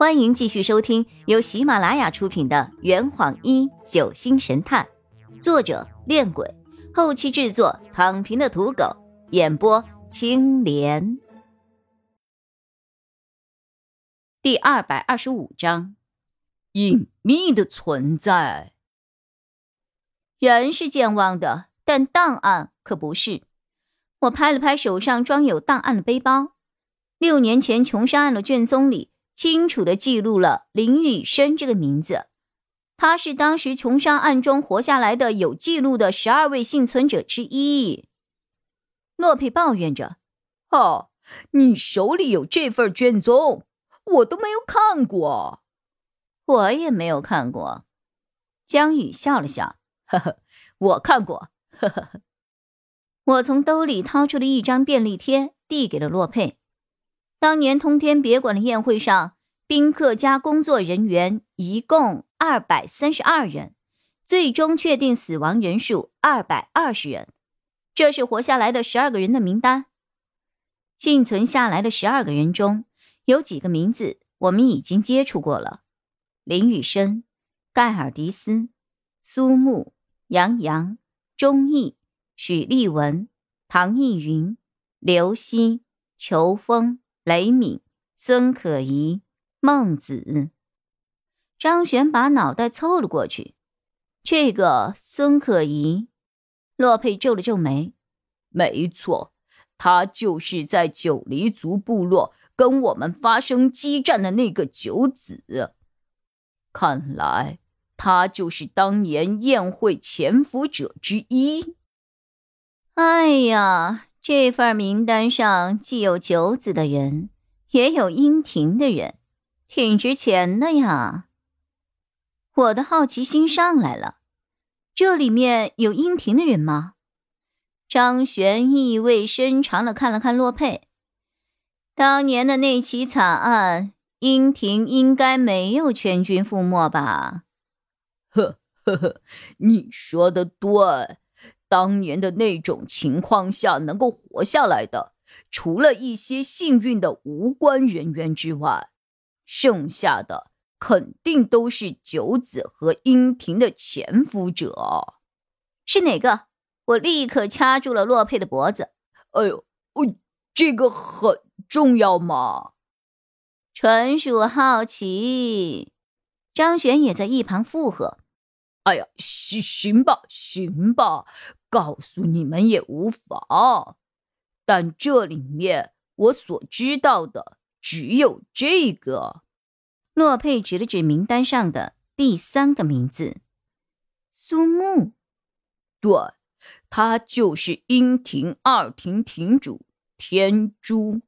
欢迎继续收听由喜马拉雅出品的《圆谎一九星神探》，作者：恋鬼，后期制作：躺平的土狗，演播：青莲。第二百二十五章：隐秘的存在。人是健忘的，但档案可不是。我拍了拍手上装有档案的背包，六年前琼山案的卷宗里。清楚的记录了林雨生这个名字，他是当时穷山案中活下来的有记录的十二位幸存者之一。洛佩抱怨着：“哦，你手里有这份卷宗，我都没有看过。”我也没有看过。江宇笑了笑：“呵呵，我看过。”呵呵呵。我从兜里掏出了一张便利贴，递给了洛佩。当年通天别馆的宴会上，宾客加工作人员一共二百三十二人，最终确定死亡人数二百二十人。这是活下来的十二个人的名单。幸存下来的十二个人中，有几个名字我们已经接触过了：林雨生、盖尔迪斯、苏木、杨洋、钟毅、许立文、唐艺云、刘希、裘风。雷敏、孙可怡、孟子、张璇把脑袋凑了过去。这个孙可怡，洛佩皱了皱眉。没错，他就是在九黎族部落跟我们发生激战的那个九子。看来他就是当年宴会潜伏者之一。哎呀！这份名单上既有九子的人，也有殷庭的人，挺值钱的呀。我的好奇心上来了，这里面有殷庭的人吗？张璇意味深长的看了看洛佩，当年的那起惨案，殷庭应该没有全军覆没吧？呵呵呵，你说的对。当年的那种情况下，能够活下来的，除了一些幸运的无关人员之外，剩下的肯定都是九子和殷庭的潜伏者。是哪个？我立刻掐住了洛佩的脖子。哎呦，哦，这个很重要吗？纯属好奇。张璇也在一旁附和。哎呀，行行吧，行吧。告诉你们也无妨，但这里面我所知道的只有这个。洛佩指了指名单上的第三个名字，苏木。对，他就是英庭二庭庭主天珠，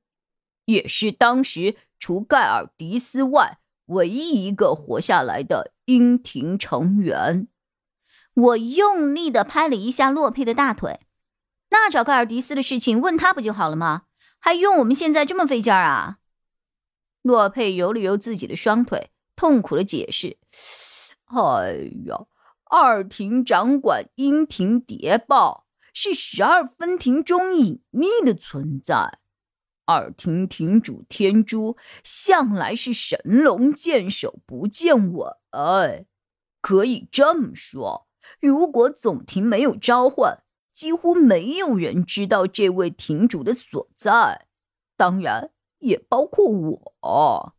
也是当时除盖尔迪斯外唯一一个活下来的英庭成员。我用力的拍了一下洛佩的大腿，那找盖尔迪斯的事情问他不就好了吗？还用我们现在这么费劲儿啊？洛佩揉了揉自己的双腿，痛苦的解释：“哎呀，二庭掌管阴庭谍报，是十二分庭中隐秘的存在。二庭庭主天珠向来是神龙见首不见尾，可以这么说。”如果总庭没有召唤，几乎没有人知道这位庭主的所在，当然也包括我。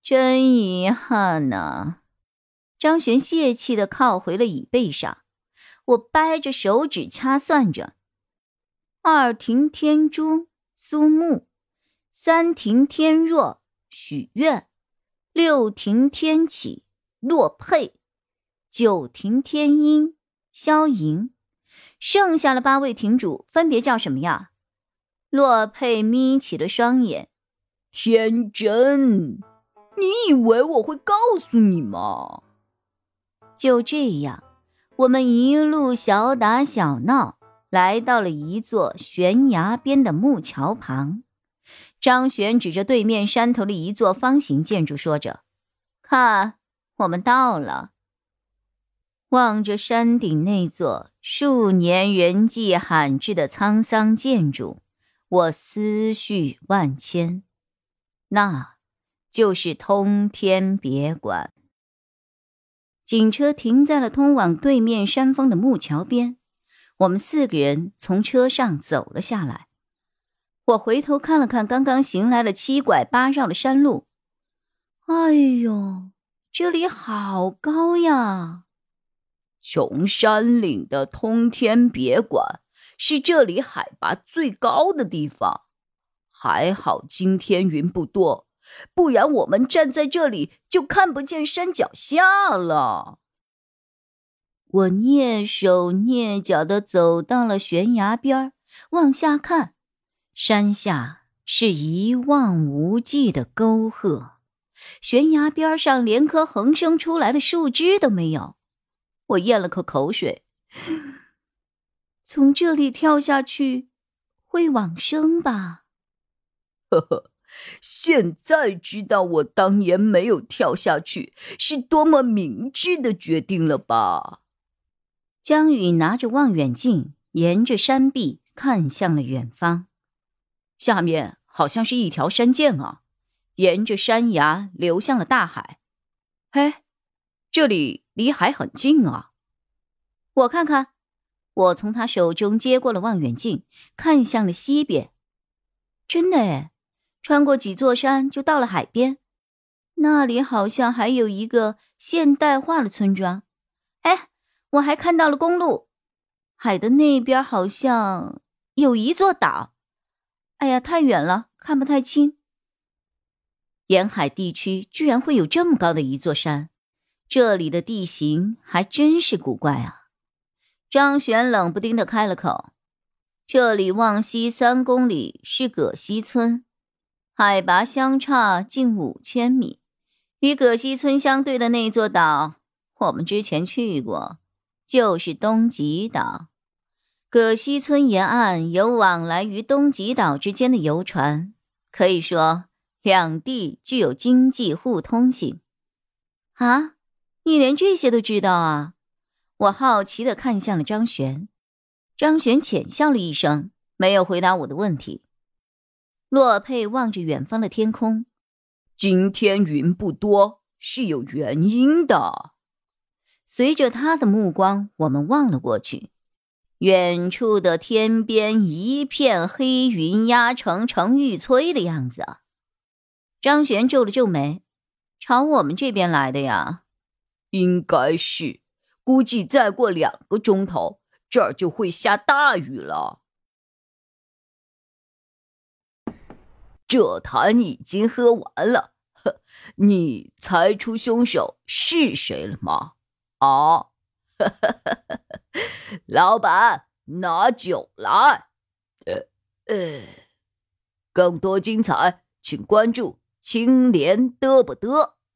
真遗憾呐！张璇泄气的靠回了椅背上。我掰着手指掐算着：二庭天珠苏木，三庭天若许愿，六庭天启洛佩。九庭天音萧莹，剩下的八位庭主分别叫什么呀？洛佩眯起了双眼，天真，你以为我会告诉你吗？就这样，我们一路小打小闹，来到了一座悬崖边的木桥旁。张璇指着对面山头的一座方形建筑，说着：“看，我们到了。”望着山顶那座数年人迹罕至的沧桑建筑，我思绪万千。那，就是通天别馆。警车停在了通往对面山峰的木桥边，我们四个人从车上走了下来。我回头看了看刚刚行来了七拐八绕的山路，哎呦，这里好高呀！穷山岭的通天别馆是这里海拔最高的地方，还好今天云不多。不然我们站在这里就看不见山脚下了。我蹑手蹑脚的走到了悬崖边往下看，山下是一望无际的沟壑，悬崖边上连棵横生出来的树枝都没有。我咽了口口水，从这里跳下去会往生吧？呵呵。现在知道我当年没有跳下去是多么明智的决定了吧？江宇拿着望远镜，沿着山壁看向了远方，下面好像是一条山涧啊，沿着山崖流向了大海。嘿，这里离海很近啊！我看看，我从他手中接过了望远镜，看向了西边，真的诶穿过几座山就到了海边，那里好像还有一个现代化的村庄。哎，我还看到了公路，海的那边好像有一座岛。哎呀，太远了，看不太清。沿海地区居然会有这么高的一座山，这里的地形还真是古怪啊！张璇冷不丁的开了口：“这里往西三公里是葛溪村。”海拔相差近五千米，与葛溪村相对的那座岛，我们之前去过，就是东极岛。葛溪村沿岸有往来于东极岛之间的游船，可以说两地具有经济互通性。啊，你连这些都知道啊？我好奇的看向了张璇，张璇浅笑了一声，没有回答我的问题。洛佩望着远方的天空，今天云不多是有原因的。随着他的目光，我们望了过去，远处的天边一片黑云压城城欲摧的样子。张璇皱了皱眉，朝我们这边来的呀？应该是，估计再过两个钟头，这儿就会下大雨了。这坛已经喝完了，呵，你猜出凶手是谁了吗？啊，老板，拿酒来。呃呃，更多精彩，请关注青莲嘚不嘚。